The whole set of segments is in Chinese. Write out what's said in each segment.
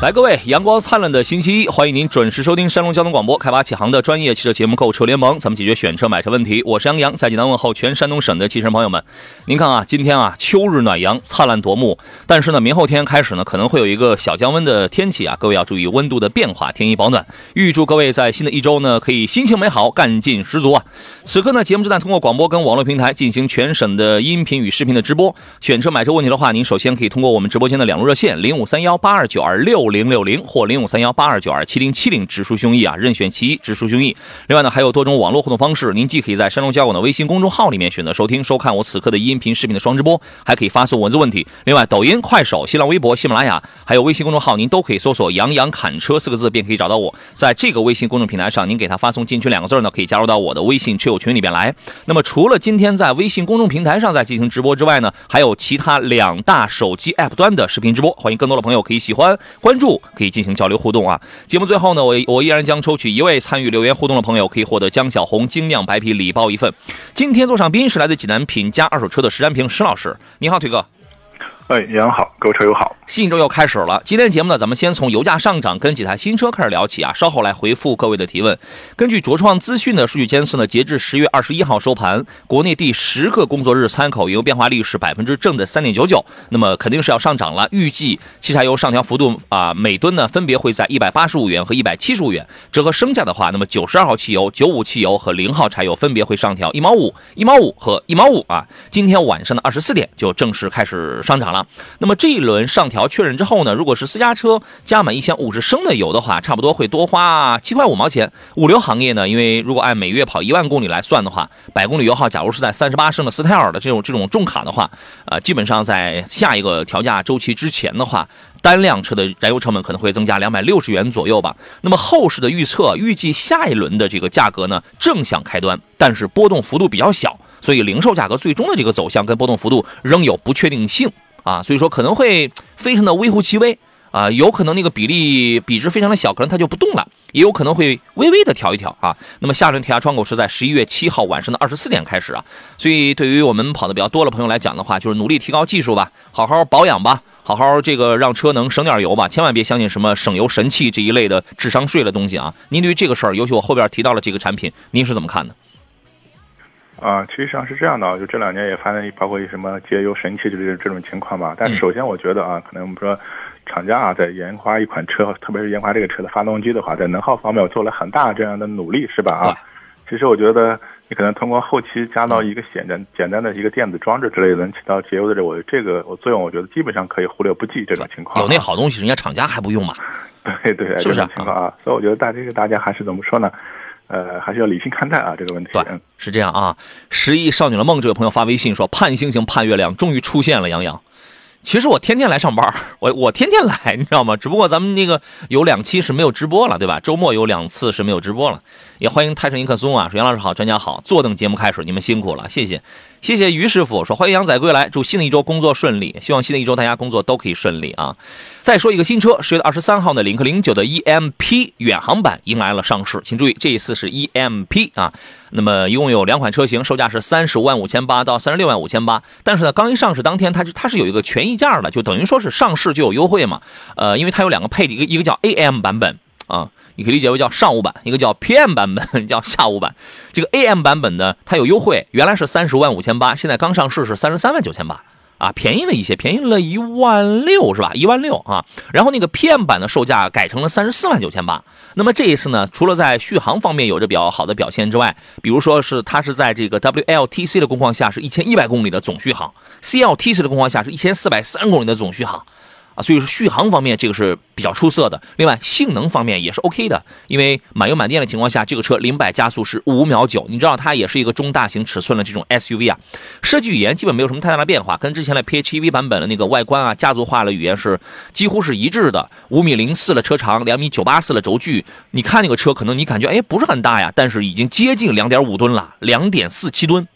来，各位，阳光灿烂的星期一，欢迎您准时收听山东交通广播开发启航的专业汽车节目《购车联盟》，咱们解决选车买车问题。我是杨洋，在济南问候全山东省的汽车朋友们。您看啊，今天啊，秋日暖阳，灿烂夺目。但是呢，明后天开始呢，可能会有一个小降温的天气啊，各位要注意温度的变化，添衣保暖。预祝各位在新的一周呢，可以心情美好，干劲十足啊！此刻呢，节目正在通过广播跟网络平台进行全省的音频与视频的直播。选车买车问题的话，您首先可以通过我们直播间的两路热线零五三幺八二九二六。零六零或零五三幺八二九二七零七零，直抒胸臆啊，任选其一，直抒胸臆。另外呢，还有多种网络互动方式，您既可以在山东交广的微信公众号里面选择收听收看我此刻的音频视频的双直播，还可以发送文字问题。另外，抖音、快手、新浪微博、喜马拉雅，还有微信公众号，您都可以搜索“杨洋侃车”四个字，便可以找到我。在这个微信公众平台上，您给他发送“进群”两个字呢，可以加入到我的微信车友群里边来。那么，除了今天在微信公众平台上在进行直播之外呢，还有其他两大手机 App 端的视频直播，欢迎更多的朋友可以喜欢关，注可以进行。交流互动啊！节目最后呢，我我依然将抽取一位参与留言互动的朋友，可以获得江小红精酿白啤礼包一份。今天坐上宾是来自济南品家二手车的石占平石老师，你好，腿哥。哎，杨好，购车友好。新一周又开始了，今天节目呢，咱们先从油价上涨跟几台新车开始聊起啊，稍后来回复各位的提问。根据卓创资讯的数据监测呢，截至十月二十一号收盘，国内第十个工作日参考油变化率是百分之正的三点九九，那么肯定是要上涨了。预计汽柴油上调幅度啊，每吨呢分别会在一百八十五元和一百七十五元。折合升价的话，那么九十二号汽油、九五汽油和零号柴油分别会上调一毛五、一毛五和一毛五啊。今天晚上的二十四点就正式开始上涨了。那么这一轮上调确认之后呢，如果是私家车加满一千五十升的油的话，差不多会多花七块五毛钱。物流行业呢，因为如果按每月跑一万公里来算的话，百公里油耗假如是在三十八升的斯泰尔的这种这种重卡的话，呃，基本上在下一个调价周期之前的话，单辆车的燃油成本可能会增加两百六十元左右吧。那么后市的预测预计下一轮的这个价格呢正向开端，但是波动幅度比较小，所以零售价格最终的这个走向跟波动幅度仍有不确定性。啊，所以说可能会非常的微乎其微啊，有可能那个比例比值非常的小，可能它就不动了，也有可能会微微的调一调啊。那么下轮调价窗口是在十一月七号晚上的二十四点开始啊，所以对于我们跑的比较多的朋友来讲的话，就是努力提高技术吧，好好保养吧，好好这个让车能省点油吧，千万别相信什么省油神器这一类的智商税的东西啊。您对于这个事儿，尤其我后边提到了这个产品，您是怎么看的？啊，其实上是这样的，就这两年也发生包括什么节油神器之类的这种情况吧。但首先我觉得啊，可能我们说厂家啊，在研发一款车，特别是研发这个车的发动机的话，在能耗方面做了很大这样的努力，是吧？啊，其实我觉得你可能通过后期加到一个简单简单的一个电子装置之类的，能起到节油的这我这个我作用，我觉得基本上可以忽略不计这种情况。有那好东西，人家厂家还不用吗？对对，是不是情况啊？所以我觉得大这个大家还是怎么说呢？呃，还是要理性看待啊，这个问题。对，是这样啊。十亿少女的梦这位朋友发微信说：“盼星星盼月亮，终于出现了。”杨洋，其实我天天来上班，我我天天来，你知道吗？只不过咱们那个有两期是没有直播了，对吧？周末有两次是没有直播了。也欢迎泰山一克松啊，说杨老师好，专家好，坐等节目开始，你们辛苦了，谢谢。谢谢于师傅说欢迎杨仔归来，祝新的一周工作顺利，希望新的一周大家工作都可以顺利啊！再说一个新车，十月二十三号呢，领克零九的 EMP 远航版迎来了上市，请注意这一次是 EMP 啊。那么一共有两款车型，售价是三十五万五千八到三十六万五千八，但是呢，刚一上市当天，它就它是有一个权益价的，就等于说是上市就有优惠嘛。呃，因为它有两个配置，一个一个叫 AM 版本啊。你可以理解为叫上午版，一个叫 PM 版本，叫下午版。这个 AM 版本呢，它有优惠，原来是三十万五千八，现在刚上市是三十三万九千八，啊，便宜了一些，便宜了一万六是吧？一万六啊。然后那个 PM 版的售价改成了三十四万九千八。那么这一次呢，除了在续航方面有着比较好的表现之外，比如说是它是在这个 WLTC 的工况下是一千一百公里的总续航，CLTC 的工况下是一千四百三公里的总续航。啊，所以说续航方面这个是比较出色的。另外性能方面也是 OK 的，因为满油满电的情况下，这个车零百加速是五秒九。你知道它也是一个中大型尺寸的这种 SUV 啊，设计语言基本没有什么太大的变化，跟之前的 PHEV 版本的那个外观啊、家族化的语言是几乎是一致的。五米零四的车长，两米九八四的轴距，你看那个车可能你感觉哎不是很大呀，但是已经接近两点五吨了，两点四七吨，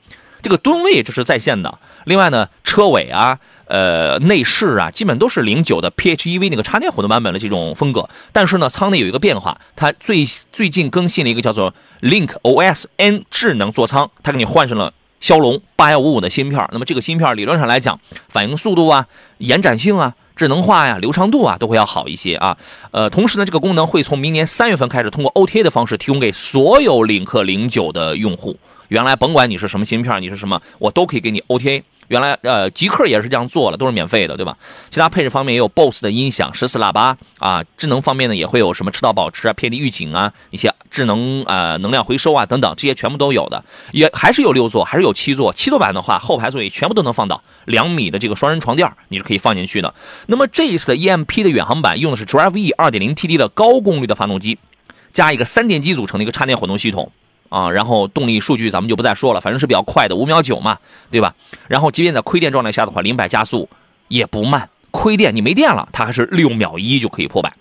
这个吨位这是在线的。另外呢，车尾啊。呃，内饰啊，基本都是零九的 PHEV 那个插电混动版本的这种风格。但是呢，舱内有一个变化，它最最近更新了一个叫做 Link OS N 智能座舱，它给你换上了骁龙八幺五五的芯片。那么这个芯片理论上来讲，反应速度啊、延展性啊、智能化呀、流畅度啊，都会要好一些啊。呃，同时呢，这个功能会从明年三月份开始，通过 OTA 的方式提供给所有领克零九的用户。原来甭管你是什么芯片，你是什么，我都可以给你 OTA。原来呃，极客也是这样做了，都是免费的，对吧？其他配置方面也有 BOSS 的音响、十四喇叭啊。智能方面呢，也会有什么车道保持啊、偏离预警啊、一些智能呃能量回收啊等等，这些全部都有的。也还是有六座，还是有七座。七座版的话，后排座椅全部都能放倒，两米的这个双人床垫你是可以放进去的。那么这一次的 EMP 的远航版用的是 Drive E 2.0 TD 的高功率的发动机，加一个三电机组成的一个插电混动系统。啊，然后动力数据咱们就不再说了，反正是比较快的，五秒九嘛，对吧？然后即便在亏电状态下的话，零百加速也不慢。亏电你没电了，它还是六秒一就可以破百。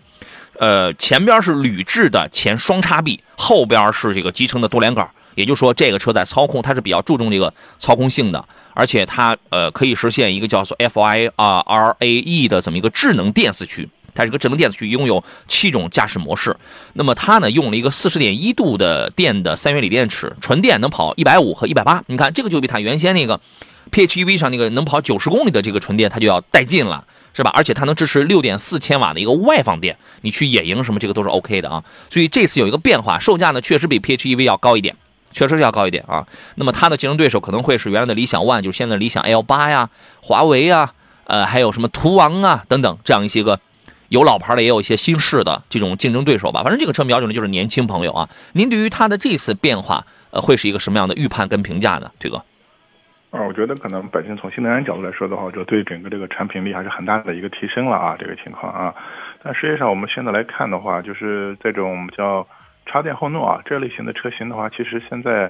呃，前边是铝制的前双叉臂，后边是这个集成的多连杆，也就是说这个车在操控它是比较注重这个操控性的，而且它呃可以实现一个叫做 F I R R A E 的这么一个智能电四驱。它是个智能电子驱，拥有七种驾驶模式。那么它呢，用了一个四十点一度的电的三元锂电池，纯电能跑一百五和一百八。你看这个就比它原先那个 PHEV 上那个能跑九十公里的这个纯电，它就要带劲了，是吧？而且它能支持六点四千瓦的一个外放电，你去野营什么这个都是 OK 的啊。所以这次有一个变化，售价呢确实比 PHEV 要高一点，确实是要高一点啊。那么它的竞争对手可能会是原来的理想 ONE，就是现在的理想 L 八呀、华为啊，呃，还有什么途昂啊等等这样一些个。有老牌的，也有一些新式的这种竞争对手吧。反正这个车瞄准的就是年轻朋友啊。您对于它的这次变化，呃，会是一个什么样的预判跟评价呢？推哥？啊，我觉得可能本身从新能源角度来说的话，就对整个这个产品力还是很大的一个提升了啊，这个情况啊。但实际上我们现在来看的话，就是这种叫插电后诺啊这类型的车型的话，其实现在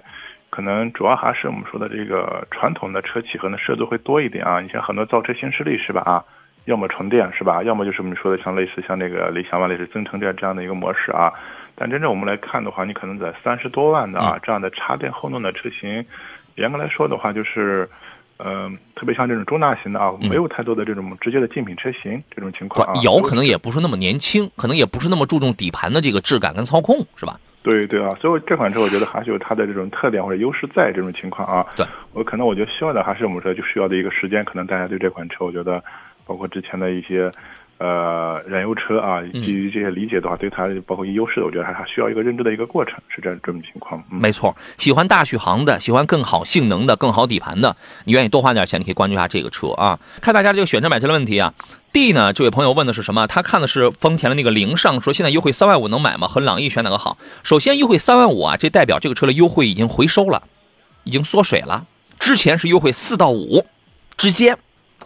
可能主要还是我们说的这个传统的车企可能涉足会多一点啊。你像很多造车新势力是吧啊？要么纯电是吧？要么就是我们说的像类似像那个理想 ONE 类似增程电这样的一个模式啊。但真正我们来看的话，你可能在三十多万的啊这样的插电混动的车型，严格来说的话，就是嗯，特别像这种中大型的啊，没有太多的这种直接的竞品车型这种情况啊。有可能也不是那么年轻，可能也不是那么注重底盘的这个质感跟操控，是吧？对对啊，所以这款车我觉得还是有它的这种特点或者优势在这种情况啊。对，我可能我觉得需要的还是我们说就需要的一个时间，可能大家对这款车，我觉得。包括之前的一些，呃，燃油车啊，基于这些理解的话，对它包括一优势，我觉得还还需要一个认知的一个过程，是这样这种情况。没错，喜欢大续航的，喜欢更好性能的、更好底盘的，你愿意多花点钱，你可以关注一下这个车啊。看大家这个选车买车的问题啊。D 呢，这位朋友问的是什么？他看的是丰田的那个凌尚，说现在优惠三万五能买吗？和朗逸选哪个好？首先优惠三万五啊，这代表这个车的优惠已经回收了，已经缩水了。之前是优惠四到五之间。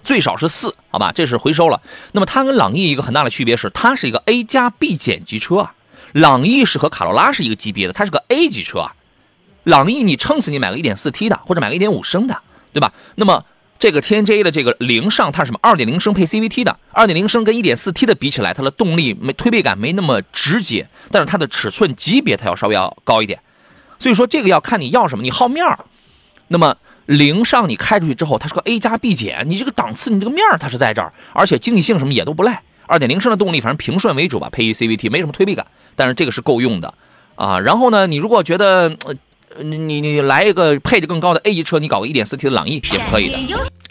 最少是四，好吧，这是回收了。那么它跟朗逸一个很大的区别是，它是一个 A 加 B 减级车啊。朗逸是和卡罗拉是一个级别的，它是个 A 级车啊。朗逸你撑死你买个 1.4T 的，或者买个1.5升的，对吧？那么这个 TNGA 的这个凌尚，它是什么？2.0升配 CVT 的，2.0升跟 1.4T 的比起来，它的动力没推背感没那么直接，但是它的尺寸级别它要稍微要高一点。所以说这个要看你要什么，你好面儿。那么。零上你开出去之后，它是个 A 加 B 减，你这个档次，你这个面儿它是在这儿，而且经济性什么也都不赖。二点零升的动力，反正平顺为主吧，配一 CVT，没什么推背感，但是这个是够用的啊。然后呢，你如果觉得你你你来一个配置更高的 A 级车，你搞个一点四 T 的朗逸也可以的。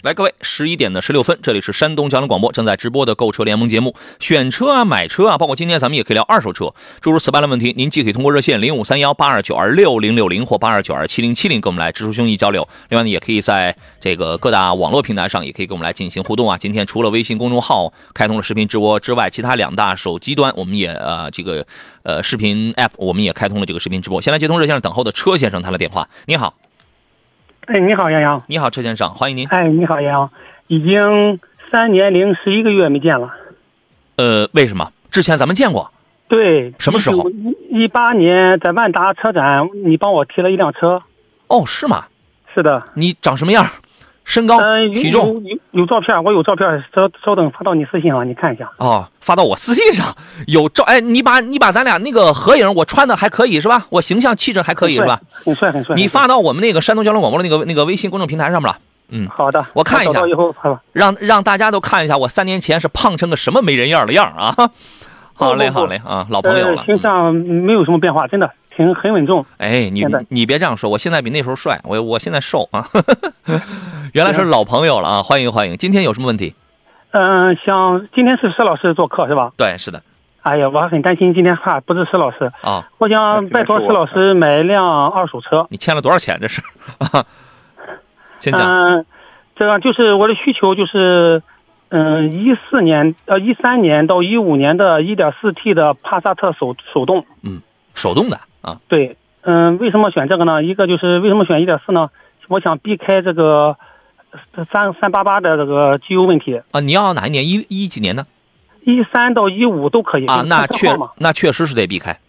来，各位，十一点的十六分，这里是山东交通广播正在直播的购车联盟节目。选车啊，买车啊，包括今天咱们也可以聊二手车，诸如此般的问题，您既可以通过热线零五三幺八二九二六零六零或八二九二七零七零跟我们来直抒胸臆交流。另外呢，也可以在这个各大网络平台上，也可以跟我们来进行互动啊。今天除了微信公众号开通了视频直播之外，其他两大手机端我们也呃这个呃视频 app 我们也开通了这个视频直播。先来接通热线上等候的车先生他的电话，你好。哎，你好，杨洋。你好，车先生，欢迎您。哎，你好，杨洋。已经三年零十一个月没见了。呃，为什么？之前咱们见过，对，什么时候？一八年在万达车展，你帮我提了一辆车。哦，是吗？是的。你长什么样？身高、嗯，体重有有照片，我有照片，稍稍等发到你私信上，你看一下。哦，发到我私信上有照，哎，你把你把咱俩那个合影，我穿的还可以是吧？我形象气质还可以是吧？很帅很帅。你发到我们那个山东交通广播的那个那个微信公众平台上面了。嗯，好的，我看一下，以后。让让大家都看一下我三年前是胖成个什么没人样的样啊！好嘞好嘞啊，老朋友了。形象没有什么变化，真的。挺很稳重，哎，你你别这样说，我现在比那时候帅，我我现在瘦啊，原来是老朋友了啊，欢迎欢迎，今天有什么问题？嗯，想今天是施老师做客是吧？对，是的。哎呀，我还很担心今天怕不是施老师啊，我想拜托施老师买一辆二手车。你欠了多少钱？这是？先讲。嗯，这个就是我的需求就是，嗯，一四年呃一三年到一五年的一点四 T 的帕萨特手手动，嗯，手动的。啊，对，嗯，为什么选这个呢？一个就是为什么选一点四呢？我想避开这个三三八八的这个机油问题啊。你要哪一年？一一几年呢？一三到一五都可以啊。那确那确实是得避开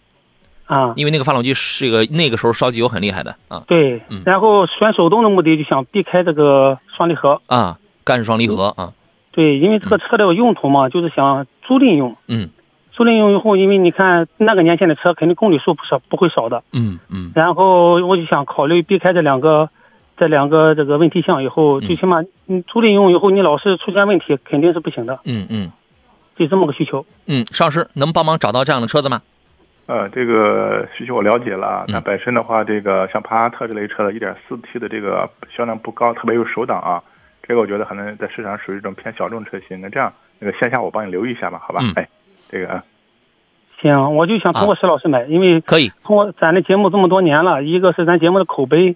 啊，因为那个发动机是个那个时候烧机油很厉害的啊。对，然后选手动的目的就想避开这个双离合啊，干式双离合啊。对，因为这个车的用途嘛，就是想租赁用。嗯。租赁用以后，因为你看那个年限的车，肯定公里数不少，不会少的。嗯嗯。然后我就想考虑避开这两个，这两个这个问题项以后，最起码你租赁用以后，你老是出现问题，肯定是不行的。嗯嗯。就这么个需求。嗯，邵师能帮忙找到这样的车子吗？呃，这个需求我了解了。那本身的话，这个像帕萨特这类车的 1.4T 的这个销量不高，特别有手挡啊，这个我觉得可能在市场属于一种偏小众车型。那这样，那个线下我帮你留意一下吧，好吧？哎。这个，行，我就想通过石老师买，因为可以通过咱的节目这么多年了，一个是咱节目的口碑，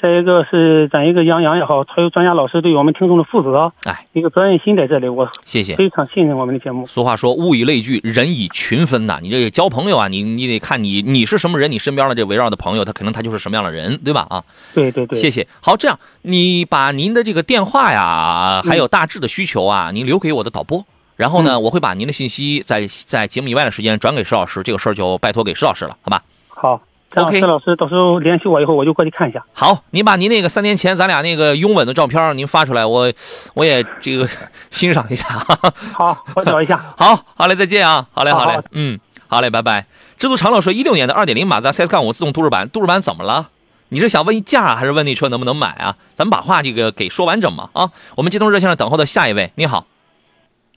再一个是咱一个杨洋也好，还有专家老师对我们听众的负责，哎，一个责任心在这里，我谢谢，非常信任我们的节目。俗话说，物以类聚，人以群分呐，你这个交朋友啊，你你得看你你是什么人，你身边的这围绕的朋友，他可能他就是什么样的人，对吧？啊，对对对，谢谢。好，这样你把您的这个电话呀，还有大致的需求啊，您留给我的导播。然后呢，我会把您的信息在在节目以外的时间转给石老师，这个事儿就拜托给石老师了，好吧？好，OK。石老师到时候联系我以后，我就过去看一下。好，您把您那个三年前咱俩那个拥吻的照片您发出来，我我也这个 欣赏一下。好，我找一下。好，好嘞，再见啊！好嘞，好嘞，嗯，好嘞，拜拜。知足常乐说，一六年的二点零马自达 CS 杠五自动都市版，都市版怎么了？你是想问价，还是问那车能不能买啊？咱们把话这个给说完整嘛啊！我们接通热线上等候的下一位，你好。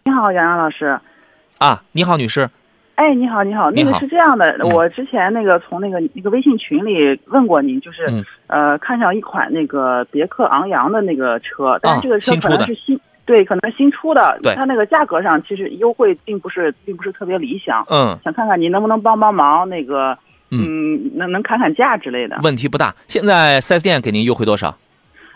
你好，杨洋老师。啊，你好，女士。哎，你好，你好，那个是这样的，我之前那个从那个那个微信群里问过您，就是呃，看上一款那个别克昂扬的那个车，但是这个车可能是新，对，可能新出的，对，它那个价格上其实优惠并不是并不是特别理想，嗯，想看看您能不能帮帮忙，那个，嗯，能能砍砍价之类的。问题不大，现在四 S 店给您优惠多少？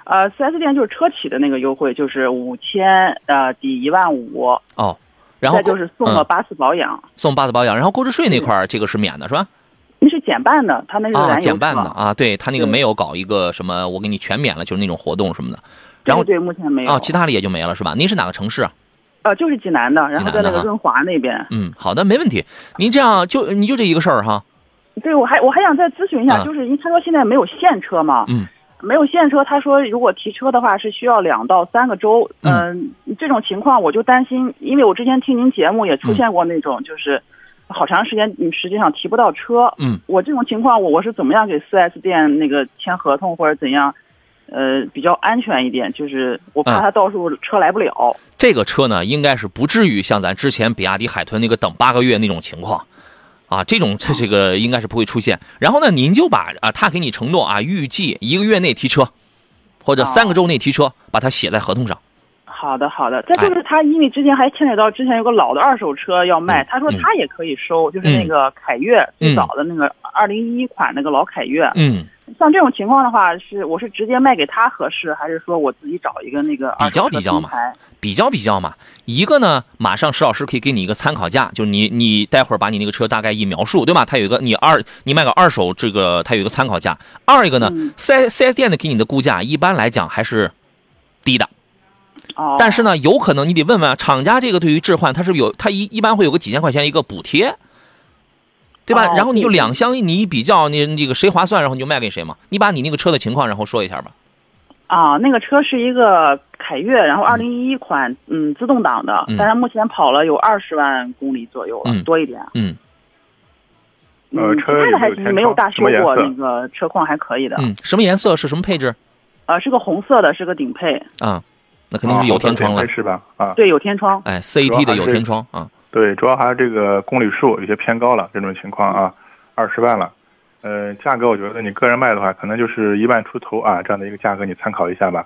呃，四 S 店就是车企的那个优惠，就是五千，呃，抵一万五。哦，然后再就是送了八次保养，送八次保养，然后购置税那块儿这个是免的，是吧？那是减半的，他那是啊，减半的啊，对他那个没有搞一个什么，我给你全免了，就是那种活动什么的。然后对，目前没有。啊，其他的也就没了，是吧？您是哪个城市啊？呃，就是济南的，然后在那个润华那边。嗯，好的，没问题。您这样就你就这一个事儿哈？对，我还我还想再咨询一下，就是因他说现在没有现车嘛？嗯。没有现车，他说如果提车的话是需要两到三个周。嗯，这种情况我就担心，因为我之前听您节目也出现过那种，就是好长时间你实际上提不到车。嗯，我这种情况我我是怎么样给四 S 店那个签合同或者怎样，呃，比较安全一点？就是我怕他到时候车来不了。这个车呢，应该是不至于像咱之前比亚迪海豚那个等八个月那种情况。啊，这种这这个应该是不会出现。然后呢，您就把啊，他给你承诺啊，预计一个月内提车，或者三个周内提车，把它写在合同上。好的，好的。再就是他，因为之前还牵扯到之前有个老的二手车要卖，他说他也可以收，就是那个凯越最早的那个二零一一款那个老凯越。嗯。像这种情况的话，是我是直接卖给他合适，还是说我自己找一个那个比较比较嘛？比较比较嘛。一个呢，马上石老师可以给你一个参考价，就是你你待会儿把你那个车大概一描述，对吧？他有一个你二你卖个二手这个，他有一个参考价。二一个呢，四 S 四 S 店的给你的估价一般来讲还是低的。哦。但是呢，有可能你得问问厂家，这个对于置换，它是有它一一般会有个几千块钱一个补贴，对吧？然后你就两相你一比较，你这个谁划算，然后你就卖给谁嘛。你把你那个车的情况然后说一下吧。啊，那个车是一个凯越，然后二零一一款，嗯，自动挡的，但是目前跑了有二十万公里左右了，多一点。嗯。呃，车还行没有大修过，那个车况还可以的。嗯，什么颜色？是什么配置？呃，是个红色的，是个顶配。啊，那肯定是有天窗了，是吧？啊，对，有天窗。哎，CAT 的有天窗啊。对，主要还是这个公里数有些偏高了，这种情况啊，二十万了。呃，价格我觉得你个人卖的话，可能就是一万出头啊，这样的一个价格你参考一下吧。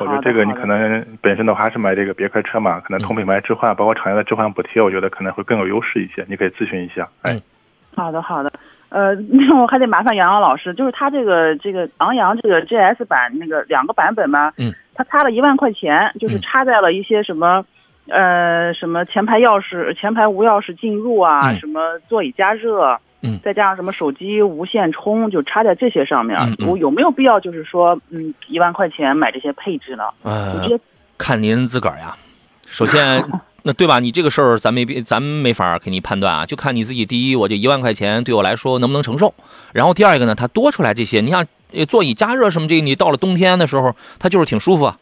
我觉得这个你可能本身的话还是买这个别克车嘛，可能同品牌置换，包括厂家的置换补贴，我觉得可能会更有优势一些。你可以咨询一下。哎。好的，好的。呃，那我还得麻烦杨洋老师，就是他这个这个昂扬这个 GS 版那个两个版本嘛，嗯，他差了一万块钱，就是差在了一些什么，呃，什么前排钥匙前排无钥匙进入啊，什么座椅加热，嗯，再加上什么手机无线充，就插在这些上面。我有没有必要就是说，嗯，一万块钱买这些配置呢？呃，看您自个儿呀。首先。那对吧？你这个事儿咱没咱没法给你判断啊，就看你自己。第一，我这一万块钱对我来说能不能承受？然后第二个呢，它多出来这些，你像座椅加热什么这，你到了冬天的时候，它就是挺舒服。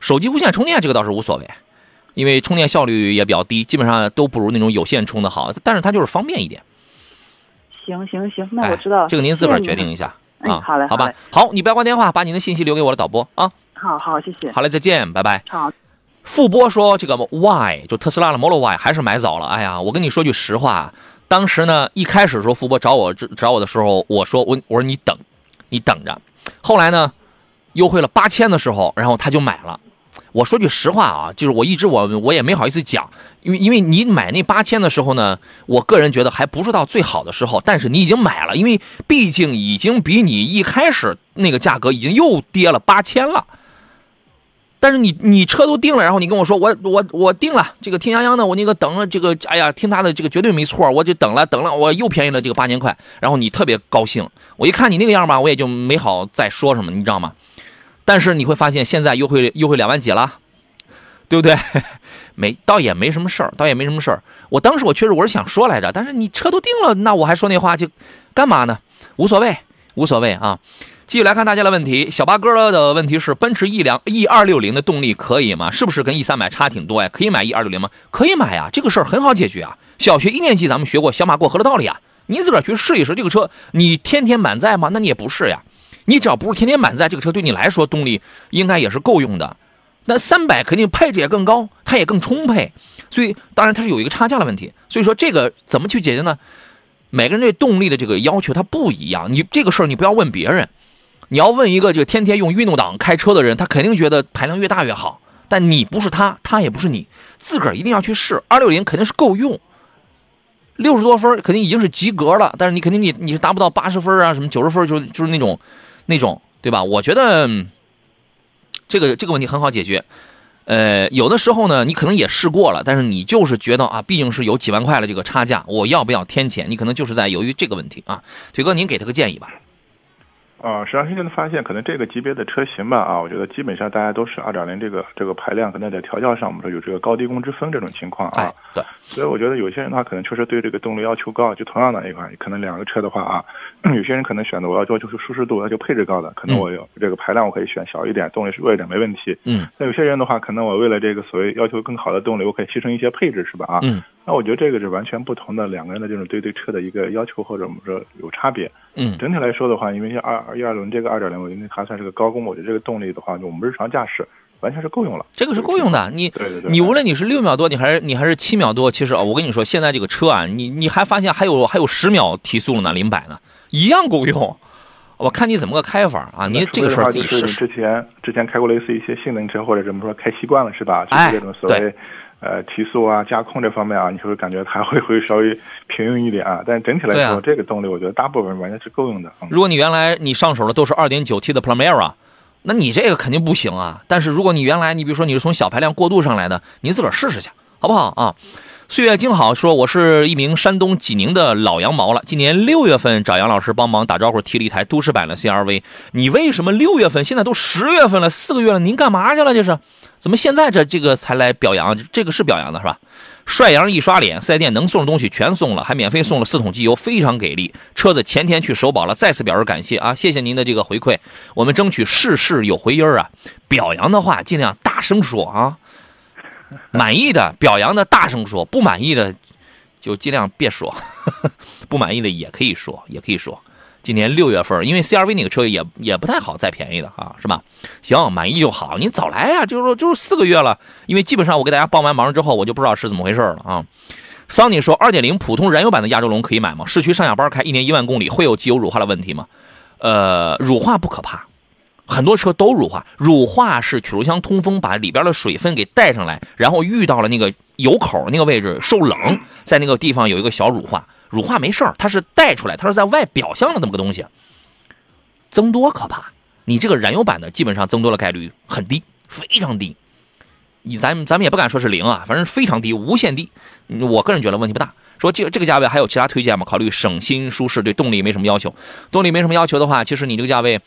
手机无线充电这个倒是无所谓，因为充电效率也比较低，基本上都不如那种有线充的好。但是它就是方便一点。行行行，那我知道了。这个您自个儿决定一下啊。好嘞，好吧。好，你不要挂电话，把你的信息留给我的导播啊。好好，谢谢。好嘞，再见，拜拜。好。傅波说：“这个 Y 就特斯拉的 Model Y 还是买早了。哎呀，我跟你说句实话，当时呢一开始说傅波找我找我的时候，我说我我说你等，你等着。后来呢，优惠了八千的时候，然后他就买了。我说句实话啊，就是我一直我我也没好意思讲，因为因为你买那八千的时候呢，我个人觉得还不是到最好的时候，但是你已经买了，因为毕竟已经比你一开始那个价格已经又跌了八千了。”但是你你车都定了，然后你跟我说我我我定了这个天阳阳的，我那个等了这个，哎呀，听他的这个绝对没错，我就等了等了，我又便宜了这个八千块，然后你特别高兴，我一看你那个样吧，我也就没好再说什么，你知道吗？但是你会发现现在优惠优惠两万几了，对不对？没倒也没什么事儿，倒也没什么事儿。我当时我确实我是想说来着，但是你车都定了，那我还说那话就干嘛呢？无所谓，无所谓啊。继续来看大家的问题，小八哥的问题是：奔驰 E 两 E 二六零的动力可以吗？是不是跟 E 三百差挺多呀？可以买 E 二六零吗？可以买呀，这个事儿很好解决啊。小学一年级咱们学过小马过河的道理啊，你自个儿去试一试这个车，你天天满载吗？那你也不是呀。你只要不是天天满载，这个车对你来说动力应该也是够用的。那三百肯定配置也更高，它也更充沛，所以当然它是有一个差价的问题。所以说这个怎么去解决呢？每个人对动力的这个要求它不一样，你这个事儿你不要问别人。你要问一个就天天用运动挡开车的人，他肯定觉得排量越大越好。但你不是他，他也不是你，自个儿一定要去试。二六零肯定是够用，六十多分肯定已经是及格了。但是你肯定你你是达不到八十分啊，什么九十分就就是那种那种，对吧？我觉得这个这个问题很好解决。呃，有的时候呢，你可能也试过了，但是你就是觉得啊，毕竟是有几万块的这个差价，我要不要添钱？你可能就是在犹豫这个问题啊。腿哥，您给他个建议吧。啊，实际上现在发现，可能这个级别的车型吧，啊，我觉得基本上大家都是二点零这个这个排量，可能在调教上，我们说有这个高低功之分这种情况啊。对。所以我觉得有些人的话，可能确实对这个动力要求高。就同样的一款，可能两个车的话啊，有些人可能选择我要要求是舒适度，要求配置高的，可能我有这个排量我可以选小一点，动力是弱一点没问题。嗯。那有些人的话，可能我为了这个所谓要求更好的动力，我可以牺牲一些配置，是吧？啊。嗯。那我觉得这个是完全不同的两个人的这种对对车的一个要求，或者我们说有差别。嗯。整体来说的话，因为像二二一二轮这个二点零，我觉得还算是个高功，我觉得这个动力的话，就我们日常驾驶。完全是够用了，这个是够用的。你对对对，你无论你是六秒多，你还是你还是七秒多，其实啊，我跟你说，现在这个车啊，你你还发现还有还有十秒提速了呢，零百呢，一样够用。我看你怎么个开法啊？你这个事儿自己试试。之前之前开过类似一些性能车，或者怎么说开习惯了是吧？就是这种所谓呃提速啊、驾控这方面啊，你会感觉它会会稍微平庸一点啊。但整体来说，这个动力我觉得大部分完全是够用的。如果你原来你上手的都是二点九 T 的 Primera。那你这个肯定不行啊！但是如果你原来你比如说你是从小排量过渡上来的，你自个儿试试去，好不好啊？岁月静好说，我是一名山东济宁的老羊毛了。今年六月份找杨老师帮忙打招呼，提了一台都市版的 CRV。你为什么六月份？现在都十月份了，四个月了，您干嘛去了？这是怎么现在这这个才来表扬？这个是表扬的是吧？帅阳一刷脸，四 S 店能送的东西全送了，还免费送了四桶机油，非常给力。车子前天去首保了，再次表示感谢啊！谢谢您的这个回馈，我们争取事事有回音啊！表扬的话尽量大声说啊。满意的表扬的大声说，不满意的就尽量别说，不满意的也可以说，也可以说。今年六月份，因为 CRV 那个车也也不太好再便宜的啊，是吧？行，满意就好，你早来呀，就是说就是四个月了，因为基本上我给大家帮完忙之后，我就不知道是怎么回事了啊。桑尼说，二点零普通燃油版的亚洲龙可以买吗？市区上下班开，一年一万公里，会有机油乳化的问题吗？呃，乳化不可怕。很多车都乳化，乳化是曲轴箱通风把里边的水分给带上来，然后遇到了那个油口那个位置受冷，在那个地方有一个小乳化，乳化没事儿，它是带出来，它是在外表象的那么个东西，增多可怕。你这个燃油版的基本上增多的概率很低，非常低，你咱咱们也不敢说是零啊，反正非常低，无限低。我个人觉得问题不大。说这这个价位还有其他推荐吗？考虑省心舒适，对动力没什么要求。动力没什么要求的话，其实你这个价位。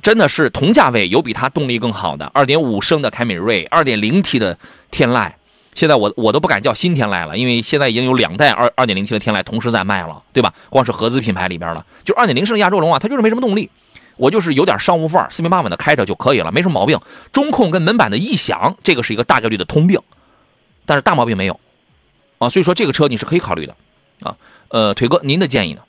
真的是同价位有比它动力更好的2.5升的凯美瑞，2.0T 的天籁，现在我我都不敢叫新天籁了，因为现在已经有两代二 2.0T 的天籁同时在卖了，对吧？光是合资品牌里边了，就2.0升的亚洲龙啊，它就是没什么动力，我就是有点商务范儿，四平八稳的开着就可以了，没什么毛病。中控跟门板的异响，这个是一个大概率的通病，但是大毛病没有啊，所以说这个车你是可以考虑的啊。呃，腿哥，您的建议呢？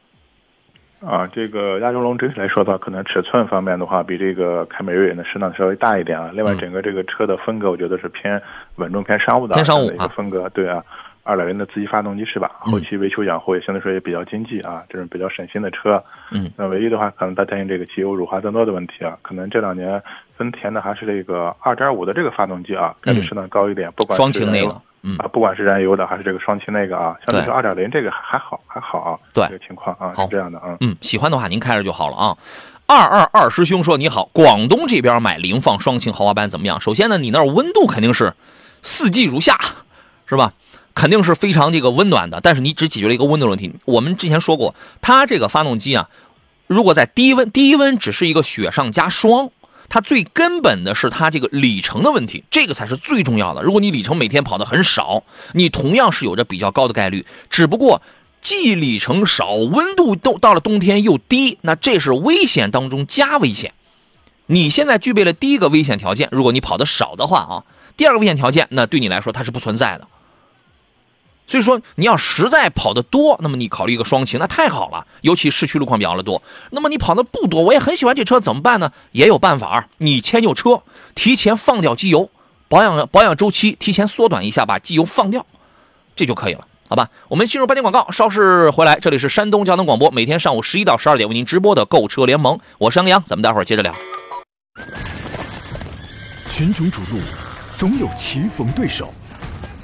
啊，这个亚洲龙整体来说的话，可能尺寸方面的话，比这个凯美瑞呢适当稍微大一点啊。另外，整个这个车的风格，我觉得是偏稳重、偏商务的偏商务一个风格。对啊，二点零的自吸发动机是吧？后期维修养护也相对说也比较经济啊，这种比较省心的车。嗯。那唯一的话，可能他担心这个机油乳化增多的问题啊。可能这两年丰田的还是这个二点五的这个发动机啊，概率适当高一点。不管双擎那个。嗯啊，不管是燃油的还是这个双擎那个啊，相对说二点零这个还好还好啊，对这个情况啊是这样的啊，嗯，喜欢的话您开着就好了啊。二二二师兄说你好，广东这边买凌放双擎豪华版怎么样？首先呢，你那儿温度肯定是四季如夏，是吧？肯定是非常这个温暖的，但是你只解决了一个温度问题。我们之前说过，它这个发动机啊，如果在低温，低温只是一个雪上加霜。它最根本的是它这个里程的问题，这个才是最重要的。如果你里程每天跑的很少，你同样是有着比较高的概率。只不过既里程少，温度都到了冬天又低，那这是危险当中加危险。你现在具备了第一个危险条件，如果你跑的少的话啊，第二个危险条件那对你来说它是不存在的。所以说，你要实在跑得多，那么你考虑一个双擎，那太好了。尤其市区路况比较的多。那么你跑的不多，我也很喜欢这车，怎么办呢？也有办法，你迁就车，提前放掉机油，保养保养周期提前缩短一下，把机油放掉，这就可以了，好吧？我们进入半点广告，稍事回来。这里是山东交通广播，每天上午十一到十二点为您直播的购车联盟，我是杨洋，咱们待会儿接着聊。群雄逐鹿，总有棋逢对手。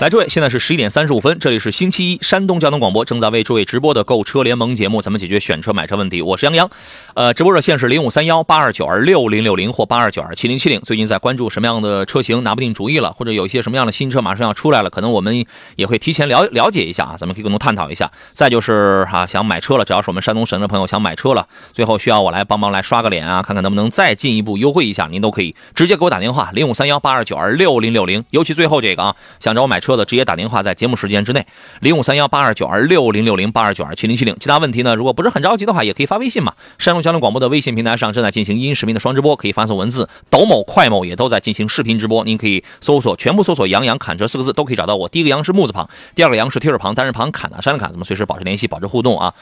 来，诸位，现在是十一点三十五分，这里是星期一山东交通广播正在为诸位直播的购车联盟节目，咱们解决选车买车问题。我是杨洋，呃，直播热线是零五三幺八二九二六零六零或八二九二七零七零。最近在关注什么样的车型，拿不定主意了，或者有一些什么样的新车马上要出来了，可能我们也会提前了了解一下啊，咱们可以共同探讨一下。再就是哈，想买车了，只要是我们山东省的朋友想买车了，最后需要我来帮忙来刷个脸啊，看看能不能再进一步优惠一下，您都可以直接给我打电话零五三幺八二九二六零六零。尤其最后这个啊，想找我买车的直接打电话，在节目时间之内，零五三幺八二九二六零六零八二九二七零七零。其他问题呢，如果不是很着急的话，也可以发微信嘛。山东交通广播的微信平台上正在进行音视频的双直播，可以发送文字。抖某、快某也都在进行视频直播，您可以搜索全部搜索“杨洋侃车”四个字，都可以找到我。第一个“杨”是木字旁，第二个“杨”是提手旁，单人旁，侃大山的侃，咱们随时保持联系，保持互动啊。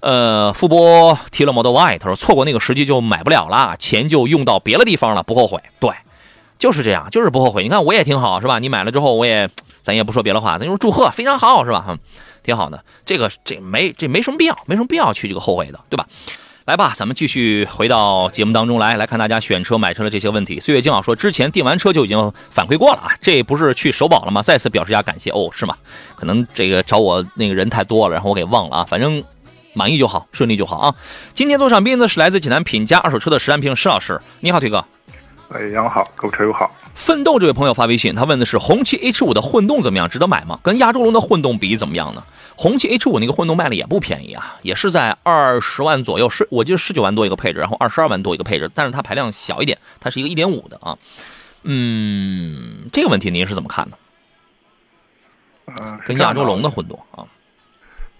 呃，富波提了 Model Y，他说错过那个时机就买不了了，钱就用到别的地方了，不后悔。对，就是这样，就是不后悔。你看我也挺好，是吧？你买了之后，我也。咱也不说别的话，咱就祝贺，非常好，是吧？挺好的。这个这没这没什么必要，没什么必要去这个后悔的，对吧？来吧，咱们继续回到节目当中来，来看大家选车买车的这些问题。岁月静好说，之前订完车就已经反馈过了啊，这不是去首保了吗？再次表示一下感谢哦，是吗？可能这个找我那个人太多了，然后我给忘了啊，反正满意就好，顺利就好啊。今天做上宾的是来自济南品家二手车的石安平石老师，你好，腿哥。哎，杨好，购车友好。奋斗这位朋友发微信，他问的是红旗 H 五的混动怎么样，值得买吗？跟亚洲龙的混动比怎么样呢？红旗 H 五那个混动卖的也不便宜啊，也是在二十万左右，是我记得十九万多一个配置，然后二十二万多一个配置，但是它排量小一点，它是一个一点五的啊。嗯，这个问题您是怎么看的？嗯，跟亚洲龙的混动啊。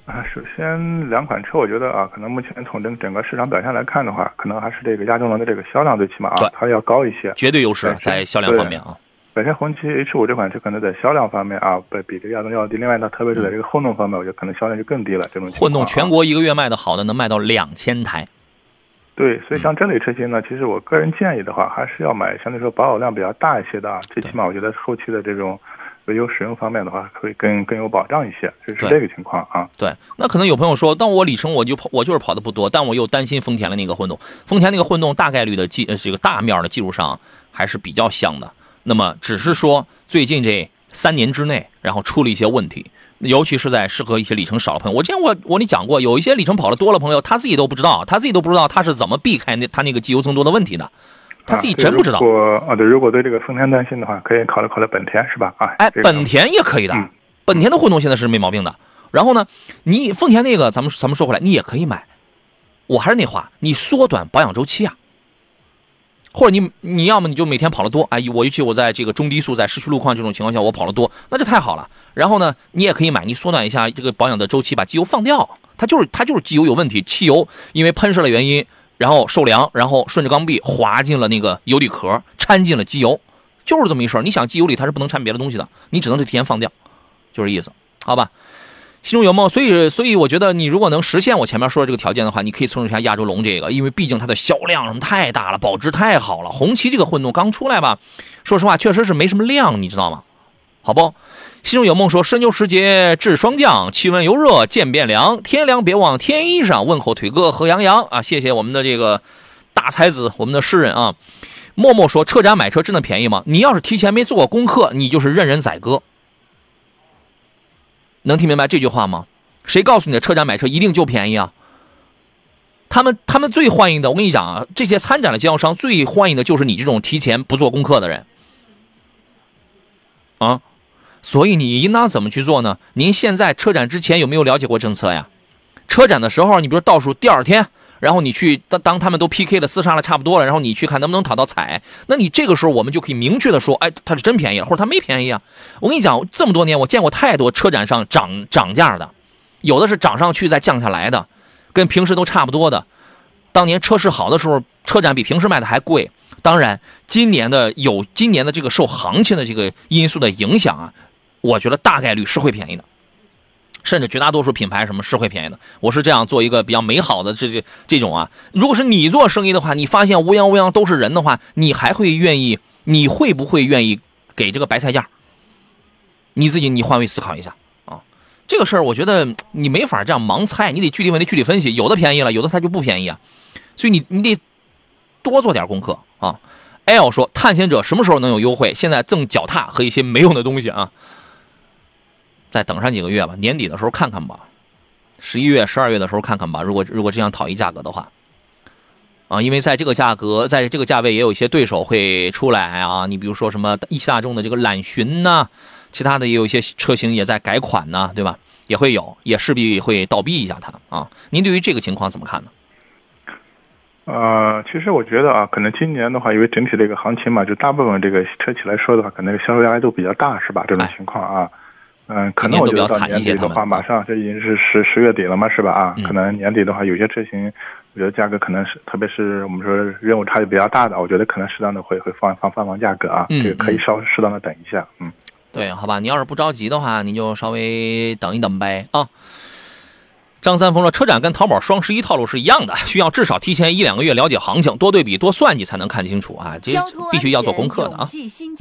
啊，首先两款车，我觉得啊，可能目前从整整个市场表现来看的话，可能还是这个亚洲龙的这个销量最起码啊，它要高一些，绝对优势在销量方面啊。本身红旗 H 五这款车可能在销量方面啊，比比这个亚洲龙要低。另外呢，特别是在这个混动方面，我觉得可能销量就更低了。这种混动全国一个月卖的好的能卖到两千台。对，所以像这类车型呢，其实我个人建议的话，还是要买相对说保有量比较大一些的啊，最起码我觉得后期的这种。维修使用方面的话，会更更有保障一些，就是这个情况啊。对，那可能有朋友说，但我里程我就跑，我就是跑的不多，但我又担心丰田的那个混动，丰田那个混动大概率的技这个大面的技术上还是比较像的。那么只是说最近这三年之内，然后出了一些问题，尤其是在适合一些里程少的朋友。我之前我我跟你讲过，有一些里程跑的多了朋友，他自己都不知道，他自己都不知道他是怎么避开那他那个机油增多的问题的。他自己真不知道。如果啊，对，如果对这个丰田担心的话，可以考虑考虑本田，是吧？啊，哎，本田也可以的，本田的混动现在是没毛病的。然后呢，你丰田那个，咱们咱们说回来，你也可以买。我还是那话，你缩短保养周期啊，或者你你要么你就每天跑得多，哎，我尤其我在这个中低速在市区路况这种情况下，我跑得多，那就太好了。然后呢，你也可以买，你缩短一下这个保养的周期，把机油放掉。它就是它就是机油有问题，汽油因为喷射的原因。然后受凉，然后顺着缸壁滑进了那个油底壳，掺进了机油，就是这么一事。你想，机油里它是不能掺别的东西的，你只能是提前放掉，就是意思，好吧？心中有梦，所以，所以我觉得你如果能实现我前面说的这个条件的话，你可以从一下亚洲龙这个，因为毕竟它的销量太大了，保值太好了。红旗这个混动刚出来吧，说实话确实是没什么量，你知道吗？好不？心中有梦说：“深秋时节至霜降，气温由热渐变凉。天凉别忘添衣裳。问候腿哥和杨洋啊！谢谢我们的这个大才子，我们的诗人啊。”默默说：“车展买车真的便宜吗？你要是提前没做过功课，你就是任人宰割。能听明白这句话吗？谁告诉你的车展买车一定就便宜啊？他们他们最欢迎的，我跟你讲啊，这些参展的经销商最欢迎的就是你这种提前不做功课的人啊。”所以你应当怎么去做呢？您现在车展之前有没有了解过政策呀？车展的时候，你比如倒数第二天，然后你去当当他们都 PK 了厮杀了差不多了，然后你去看能不能讨到彩，那你这个时候我们就可以明确的说，哎，它是真便宜了，或者它没便宜啊。我跟你讲，这么多年我见过太多车展上涨涨价的，有的是涨上去再降下来的，跟平时都差不多的。当年车市好的时候，车展比平时卖的还贵。当然，今年的有今年的这个受行情的这个因素的影响啊。我觉得大概率是会便宜的，甚至绝大多数品牌什么是会便宜的。我是这样做一个比较美好的这这这种啊。如果是你做生意的话，你发现乌泱乌泱都是人的话，你还会愿意？你会不会愿意给这个白菜价？你自己你换位思考一下啊。这个事儿我觉得你没法这样盲猜，你得具体问题具体分析。有的便宜了，有的它就不便宜啊。所以你你得多做点功课啊。L 说探险者什么时候能有优惠？现在赠脚踏和一些没用的东西啊。再等上几个月吧，年底的时候看看吧，十一月、十二月的时候看看吧。如果如果这样讨一价格的话，啊，因为在这个价格，在这个价位也有一些对手会出来啊。你比如说什么一汽大众的这个揽巡呐，其他的也有一些车型也在改款呢，对吧？也会有，也势必会倒逼一下它啊。您对于这个情况怎么看呢？呃，其实我觉得啊，可能今年的话，因为整体这个行情嘛，就大部分这个车企来说的话，可能销售压力都比较大，是吧？这种情况啊。嗯，可能我觉得到年底的话，马上这已经是十十月底了嘛，是吧？啊，可能年底的话，有些车型，我觉得价格可能是，特别是我们说任务差距比较大的，我觉得可能适当的会会放放放放价格啊，这个可以稍适当的等一下，嗯，对，好吧，你要是不着急的话，你就稍微等一等呗啊。张三丰说，车展跟淘宝双十一套路是一样的，需要至少提前一两个月了解行情，多对比多算计才能看清楚啊！这必须要做功课的啊！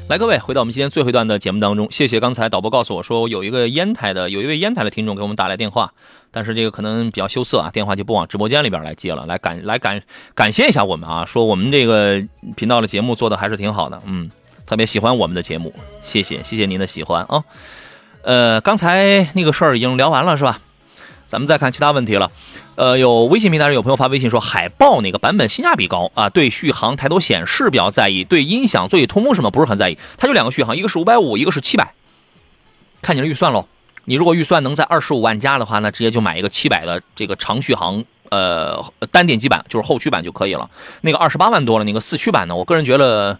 来，各位，回到我们今天最后一段的节目当中，谢谢刚才导播告诉我说，有一个烟台的，有一位烟台的听众给我们打来电话，但是这个可能比较羞涩啊，电话就不往直播间里边来接了。来感来感感谢一下我们啊，说我们这个频道的节目做的还是挺好的，嗯，特别喜欢我们的节目，谢谢谢谢您的喜欢啊。呃，刚才那个事儿已经聊完了是吧？咱们再看其他问题了。呃，有微信平台上有朋友发微信说，海豹哪个版本性价比高啊？对续航、抬头显示比较在意，对音响、座椅通风什么不是很在意。它就两个续航，一个是五百五，一个是七百。看你的预算喽。你如果预算能在二十五万加的话，那直接就买一个七百的这个长续航，呃，单电机版，就是后驱版就可以了。那个二十八万多了，那个四驱版呢，我个人觉得。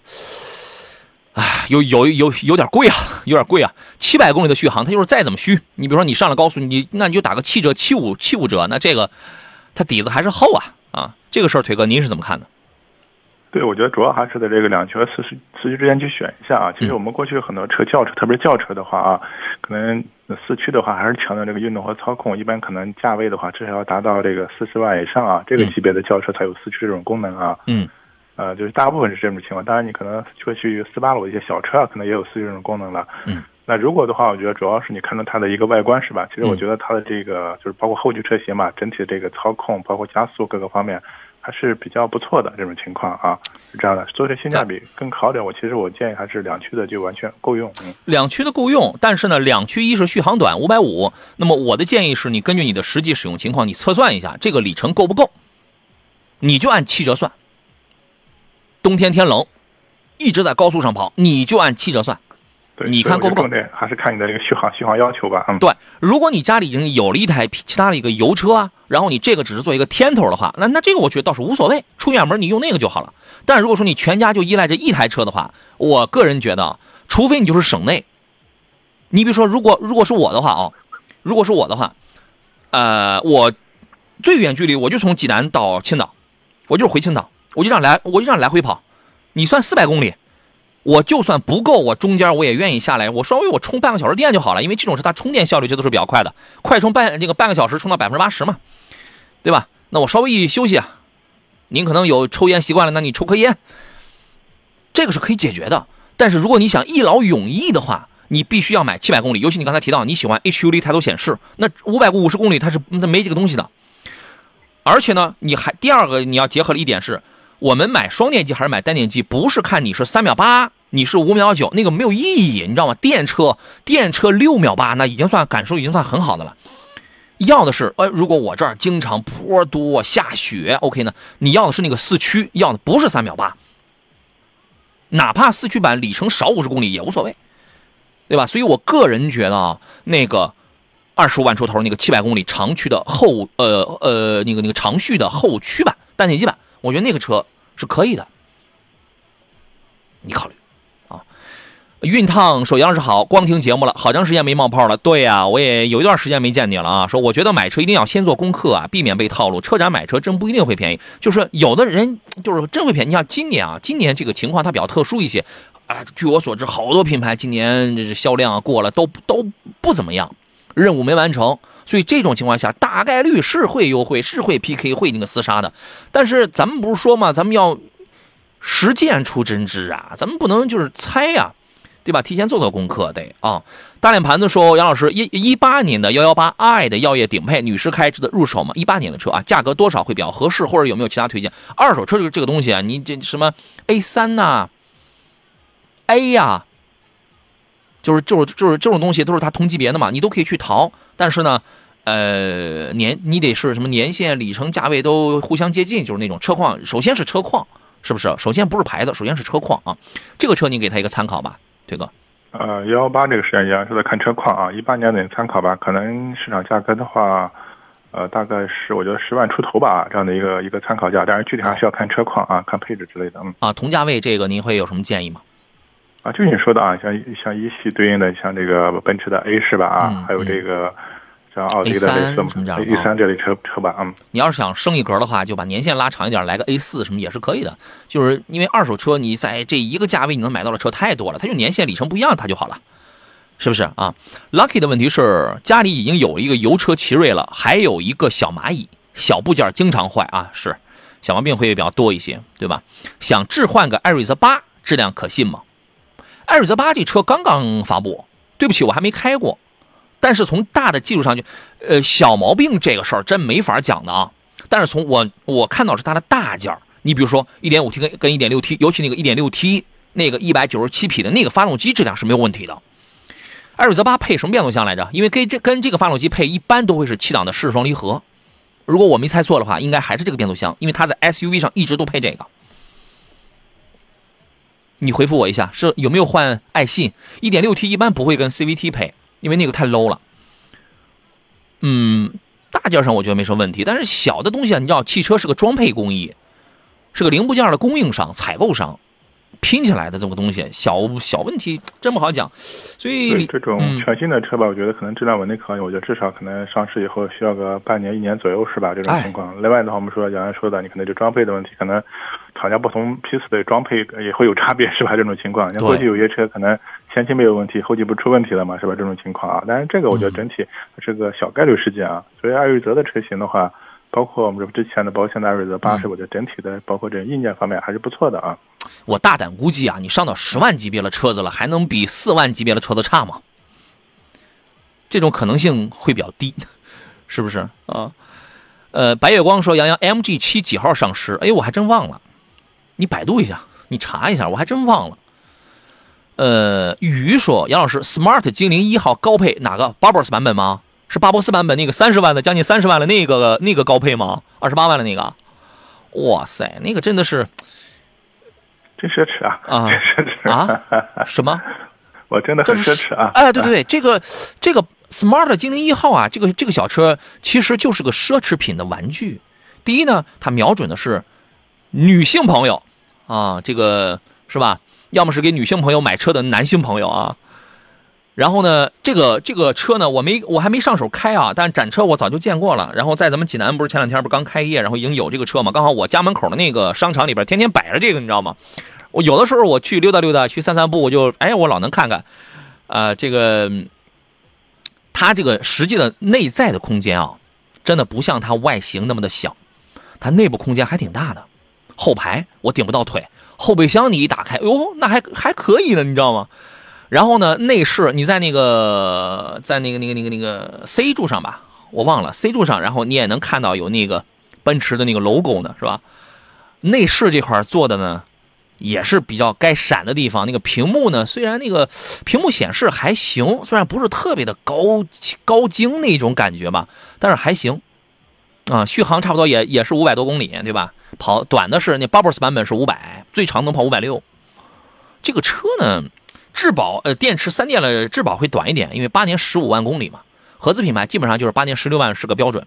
哎，有有有有点贵啊，有点贵啊！七百公里的续航，它就是再怎么虚，你比如说你上了高速，你那你就打个七折、七五、七五折，那这个它底子还是厚啊啊！这个事儿，腿哥您是怎么看的？对，我觉得主要还是在这个两驱和四驱四驱之间去选一下啊。其实我们过去很多车轿车，特别是轿车的话啊，可能四驱的话还是强调这个运动和操控，一般可能价位的话至少要达到这个四十万以上啊，这个级别的轿车才有四驱这种功能啊。嗯。呃，就是大部分是这种情况，当然你可能会去斯巴鲁一些小车啊，可能也有四驱这种功能了。嗯，那如果的话，我觉得主要是你看到它的一个外观是吧？其实我觉得它的这个就是包括后驱车型嘛，整体的这个操控，包括加速各个方面还是比较不错的这种情况啊，是这样的。所以说性价比更好点，我其实我建议还是两驱的就完全够用。嗯，两驱的够用，但是呢，两驱一是续航短五百五，那么我的建议是你根据你的实际使用情况，你测算一下这个里程够不够，你就按七折算。冬天天冷，一直在高速上跑，你就按七折算，你看够不够？还是看你的这个续航续航要求吧。嗯，对，如果你家里已经有了一台其他的一个油车啊，然后你这个只是做一个天头的话，那那这个我觉得倒是无所谓，出远门你用那个就好了。但如果说你全家就依赖这一台车的话，我个人觉得，除非你就是省内，你比如说，如果如果是我的话啊，如果是我的话，呃，我最远距离我就从济南到青岛，我就是回青岛。我就让来，我就让来回跑，你算四百公里，我就算不够，我中间我也愿意下来，我稍微我充半个小时电就好了，因为这种车它充电效率这都是比较快的，快充半这个半个小时充到百分之八十嘛，对吧？那我稍微一休息啊，您可能有抽烟习惯了，那你抽颗烟，这个是可以解决的。但是如果你想一劳永逸的话，你必须要买七百公里，尤其你刚才提到你喜欢 HUD 抬头显示，那五百五十公里它是它没这个东西的，而且呢，你还第二个你要结合的一点是。我们买双电机还是买单电机，不是看你是三秒八，你是五秒九，那个没有意义，你知道吗？电车电车六秒八，那已经算感受已经算很好的了。要的是，呃，如果我这儿经常坡多下雪，OK 呢？你要的是那个四驱，要的不是三秒八，哪怕四驱版里程少五十公里也无所谓，对吧？所以我个人觉得啊，那个二十五万出头那个七百公里长驱的后，呃呃，那个那个长续的后驱版单电机版，我觉得那个车。是可以的，你考虑啊。熨烫说：“杨是好，光听节目了，好长时间没冒泡了。对呀，我也有一段时间没见你了啊。说我觉得买车一定要先做功课啊，避免被套路。车展买车真不一定会便宜，就是有的人就是真会便宜。你像今年啊，今年这个情况它比较特殊一些啊。据我所知，好多品牌今年这销量啊过了都都不怎么样，任务没完成。”所以这种情况下，大概率是会优惠，是会 PK，会那个厮杀的。但是咱们不是说嘛，咱们要实践出真知啊，咱们不能就是猜呀，对吧？提前做做功课得啊。大脸盘子说：“杨老师，一一八年的幺幺八 i 的药业顶配，女士开着的入手嘛？一八年的车啊，价格多少会比较合适？或者有没有其他推荐？二手车这个这个东西啊，你这什么 A 三呐，A 呀，就是就是就是这种东西都是它同级别的嘛，你都可以去淘。但是呢。”呃，年你得是什么年限、里程、价位都互相接近，就是那种车况。首先是车况，是不是？首先不是牌子，首先是车况啊。这个车你给他一个参考吧，推哥。呃，幺幺八这个时间样是在看车况啊，一八年的参考吧。可能市场价格的话，呃，大概是我觉得十万出头吧，这样的一个一个参考价。但是具体还是要看车况啊，看配置之类的。嗯。啊，同价位这个您会有什么建议吗？啊，就你说的啊，像像一系对应的像这个奔驰的 A 是吧？啊，还有这个。像奥迪的 A 三，A 三这类车车吧，嗯，你要是想升一格的话，就把年限拉长一点，来个 A 四什么也是可以的。就是因为二手车，你在这一个价位你能买到的车太多了，它就年限里程不一样，它就好了。是不是啊？Lucky 的问题是家里已经有一个油车奇瑞了，还有一个小蚂蚁，小部件经常坏啊，是小毛病会比较多一些，对吧？想置换个艾瑞泽八，质量可信吗？艾瑞泽八这车刚刚发布，对不起，我还没开过。但是从大的技术上去，呃，小毛病这个事儿真没法讲的啊。但是从我我看到是它的大件儿，你比如说 1.5T 跟跟 1.6T，尤其那个 1.6T 那个197匹的那个发动机质量是没有问题的。艾瑞泽八配什么变速箱来着？因为跟这跟这个发动机配一般都会是七档的湿式双离合。如果我没猜错的话，应该还是这个变速箱，因为它在 SUV 上一直都配这个。你回复我一下，是有没有换爱信一点六 T 一般不会跟 CVT 配。因为那个太 low 了，嗯，大件上我觉得没什么问题，但是小的东西啊，你知道，汽车是个装配工艺，是个零部件的供应商、采购商拼起来的这个东西，小小问题真不好讲。所以这种全新的车吧，我觉得可能质量稳定可以，我觉得至少可能上市以后需要个半年、一年左右，是吧？这种情况。另外的话，我们说杨洋说的，你可能就装配的问题，可能厂家不同批次的装配也会有差别，是吧？这种情况，你过去有些车可能。前期没有问题，后期不出问题了嘛，是吧？这种情况啊，但是这个我觉得整体是个小概率事件啊。所以艾瑞泽的车型的话，包括我们之前的保险的艾瑞泽八，是我觉得整体的包括这硬件方面还是不错的啊。我大胆估计啊，你上到十万级别的车子了，还能比四万级别的车子差吗？这种可能性会比较低，是不是啊？呃，白月光说杨洋 MG 七几号上市？哎，我还真忘了，你百度一下，你查一下，我还真忘了。呃，雨说杨老师，Smart 精灵一号高配哪个？巴博斯版本吗？是巴博斯版本那个三十万的，将近三十万的那个那个高配吗？二十八万的那个？哇塞，那个真的是真奢侈啊！啊，奢侈啊！什么？我真的很奢侈啊！哎，对对对，这个这个 Smart 精灵一号啊，这个这个小车其实就是个奢侈品的玩具。第一呢，它瞄准的是女性朋友啊，这个是吧？要么是给女性朋友买车的男性朋友啊，然后呢，这个这个车呢，我没我还没上手开啊，但是展车我早就见过了。然后在咱们济南不是前两天不刚开业，然后已经有这个车嘛，刚好我家门口的那个商场里边天天摆着这个，你知道吗？我有的时候我去溜达溜达，去散散步，我就哎，我老能看看，啊，这个它这个实际的内在的空间啊，真的不像它外形那么的小，它内部空间还挺大的，后排我顶不到腿。后备箱你一打开，哟，那还还可以呢，你知道吗？然后呢，内饰你在那个在那个那个那个那个 C 柱上吧，我忘了 C 柱上，然后你也能看到有那个奔驰的那个 logo 呢，是吧？内饰这块做的呢，也是比较该闪的地方。那个屏幕呢，虽然那个屏幕显示还行，虽然不是特别的高高精那种感觉吧，但是还行。啊，续航差不多也也是五百多公里，对吧？跑短的是那 Bubbles 版本是五百，最长能跑五百六。这个车呢，质保呃电池三电了，质保会短一点，因为八年十五万公里嘛。合资品牌基本上就是八年十六万是个标准，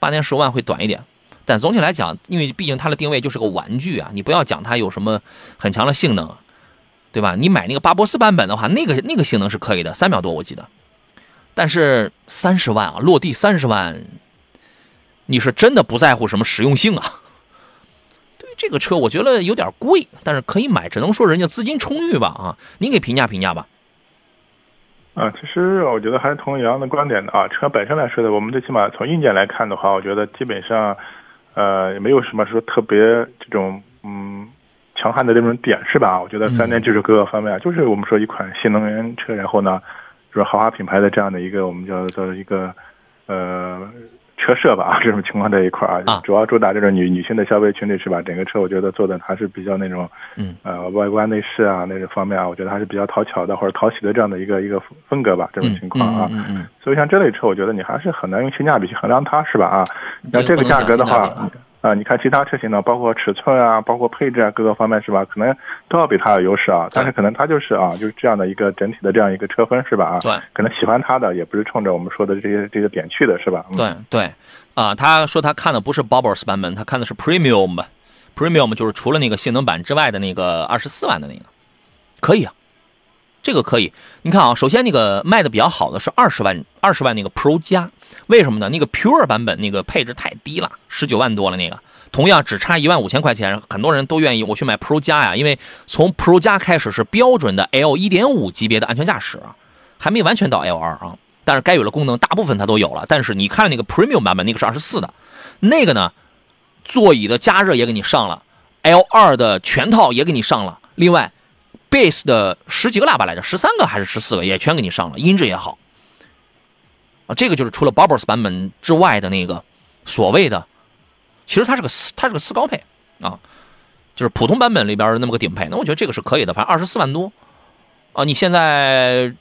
八年十五万会短一点。但总体来讲，因为毕竟它的定位就是个玩具啊，你不要讲它有什么很强的性能，对吧？你买那个巴博斯版本的话，那个那个性能是可以的，三秒多我记得。但是三十万啊，落地三十万，你是真的不在乎什么实用性啊？对这个车我觉得有点贵，但是可以买，只能说人家资金充裕吧啊！您给评价评价吧。啊，其实我觉得还是同样的观点的啊。车本身来说的，我们最起码从硬件来看的话，我觉得基本上，呃，也没有什么说特别这种嗯强悍的这种点是吧？我觉得三电技术各个方面，就是我们说一款新能源车，然后呢，就是豪华品牌的这样的一个我们叫做一个呃。车设吧啊，这种情况这一块儿啊，主要主打这种女女性的消费群体是吧？整个车我觉得做的还是比较那种，嗯，呃，外观内饰啊那种方面啊，我觉得还是比较讨巧的或者讨喜的这样的一个一个风格吧，这种情况啊。嗯嗯。所以像这类车，我觉得你还是很难用性价比去衡量它，是吧？啊，那这个价格的话。啊，你看其他车型呢，包括尺寸啊，包括配置啊，各个方面是吧？可能都要比它有优势啊。但是可能它就是啊，就是这样的一个整体的这样一个车分是吧？啊，对，可能喜欢它的也不是冲着我们说的这些这个点去的是吧？对对，啊，他说他看的不是 Bubbles 版本，他看的是 Premium，Premium 就是除了那个性能版之外的那个二十四万的那个，可以啊，这个可以。你看啊，首先那个卖的比较好的是二十万二十万那个 Pro 加。为什么呢？那个 Pure 版本那个配置太低了，十九万多了那个，同样只差一万五千块钱，很多人都愿意我去买 Pro 加呀，因为从 Pro 加开始是标准的 L 一点五级别的安全驾驶，还没完全到 L 二啊，但是该有的功能大部分它都有了。但是你看那个 Premium 版本，那个是二十四的，那个呢，座椅的加热也给你上了，L 二的全套也给你上了，另外，Base 的十几个喇叭来着，十三个还是十四个也全给你上了，音质也好。啊，这个就是除了 Bubbles 版本之外的那个所谓的，其实它是个，它是个次高配啊，就是普通版本里边那么个顶配。那我觉得这个是可以的，反正二十四万多啊，你现在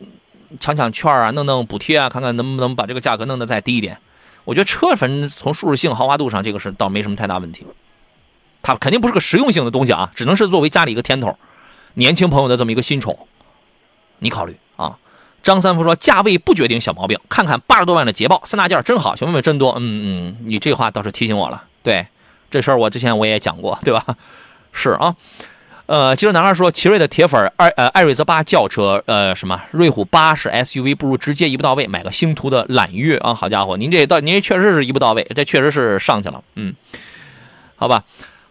抢抢券啊，弄弄补贴啊，看看能不能把这个价格弄得再低一点。我觉得车反正从舒适性、豪华度上，这个是倒没什么太大问题。它肯定不是个实用性的东西啊，只能是作为家里一个甜头，年轻朋友的这么一个新宠，你考虑啊。张三福说：“价位不决定小毛病，看看八十多万的捷豹三大件真好，小妹妹真多。”嗯嗯，你这话倒是提醒我了。对，这事儿我之前我也讲过，对吧？是啊，呃，其实男孩说：“奇瑞的铁粉，艾呃艾瑞泽八轿车，呃什么瑞虎八是 SUV，不如直接一步到位买个星途的揽月啊！好家伙，您这到您确实是一步到位，这确实是上去了。嗯，好吧。”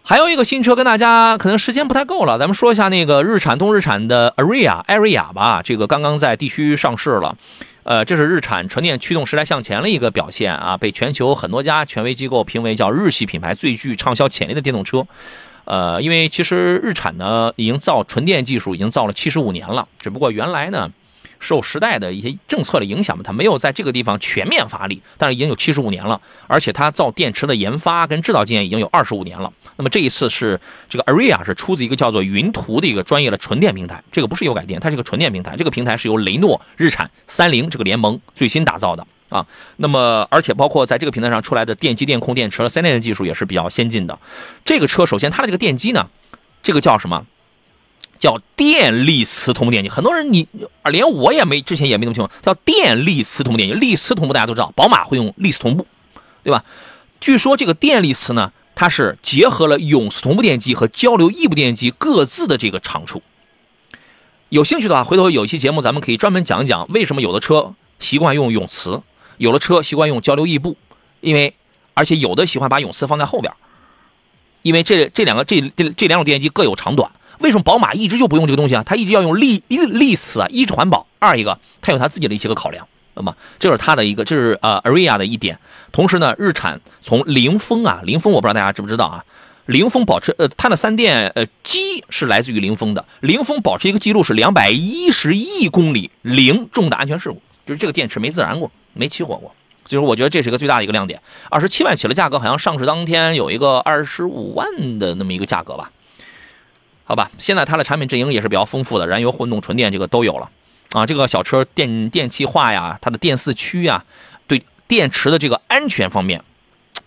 还有一个新车跟大家可能时间不太够了，咱们说一下那个日产东日产的 Aria 艾瑞亚吧，这个刚刚在地区上市了，呃，这是日产纯电驱动时代向前的一个表现啊，被全球很多家权威机构评为叫日系品牌最具畅销潜力的电动车，呃，因为其实日产呢已经造纯电技术已经造了七十五年了，只不过原来呢。受时代的一些政策的影响嘛，它没有在这个地方全面发力，但是已经有七十五年了，而且它造电池的研发跟制造经验已经有二十五年了。那么这一次是这个 Aria 是出自一个叫做云图的一个专业的纯电平台，这个不是油改电，它是个纯电平台。这个平台是由雷诺、日产、三菱这个联盟最新打造的啊。那么而且包括在这个平台上出来的电机、电控、电池的三电的技术也是比较先进的。这个车首先它的这个电机呢，这个叫什么？叫电力磁同步电机，很多人你连我也没之前也没弄清楚，叫电力磁同步电机。力磁同步大家都知道，宝马会用力磁同步，对吧？据说这个电力磁呢，它是结合了永磁同步电机和交流异步电机各自的这个长处。有兴趣的话，回头有一期节目咱们可以专门讲一讲，为什么有的车习惯用永磁，有的车习惯用交流异步，因为而且有的喜欢把永磁放在后边，因为这这两个这这这两种电机各有长短。为什么宝马一直就不用这个东西啊？它一直要用力力力磁啊，一是环保，二一个它有它自己的一些个考量。那么这是它的一个，这是呃 Aria 的一点。同时呢，日产从凌风啊，凌风我不知道大家知不知道啊？凌风保持呃它的三电呃机是来自于凌风的，凌风保持一个记录是两百一十亿公里零重大安全事故，就是这个电池没自燃过，没起火过。所以说我觉得这是一个最大的一个亮点。二十七万起的价格，好像上市当天有一个二十五万的那么一个价格吧。好吧，现在它的产品阵营也是比较丰富的，燃油、混动、纯电这个都有了，啊，这个小车电电气化呀，它的电四驱呀，对电池的这个安全方面，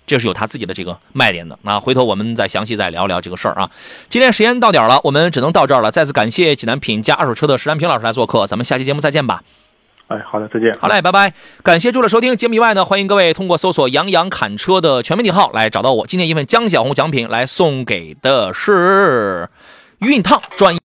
这是有它自己的这个卖点的。那回头我们再详细再聊聊这个事儿啊。今天时间到点了，我们只能到这儿了。再次感谢济南品家二手车的石兰平老师来做客，咱们下期节目再见吧。哎，好的，再见。好嘞，拜拜。感谢诸位收听节目以外呢，欢迎各位通过搜索“杨洋侃车”的全媒体号来找到我。今天一份江小红奖品来送给的是。熨烫专业。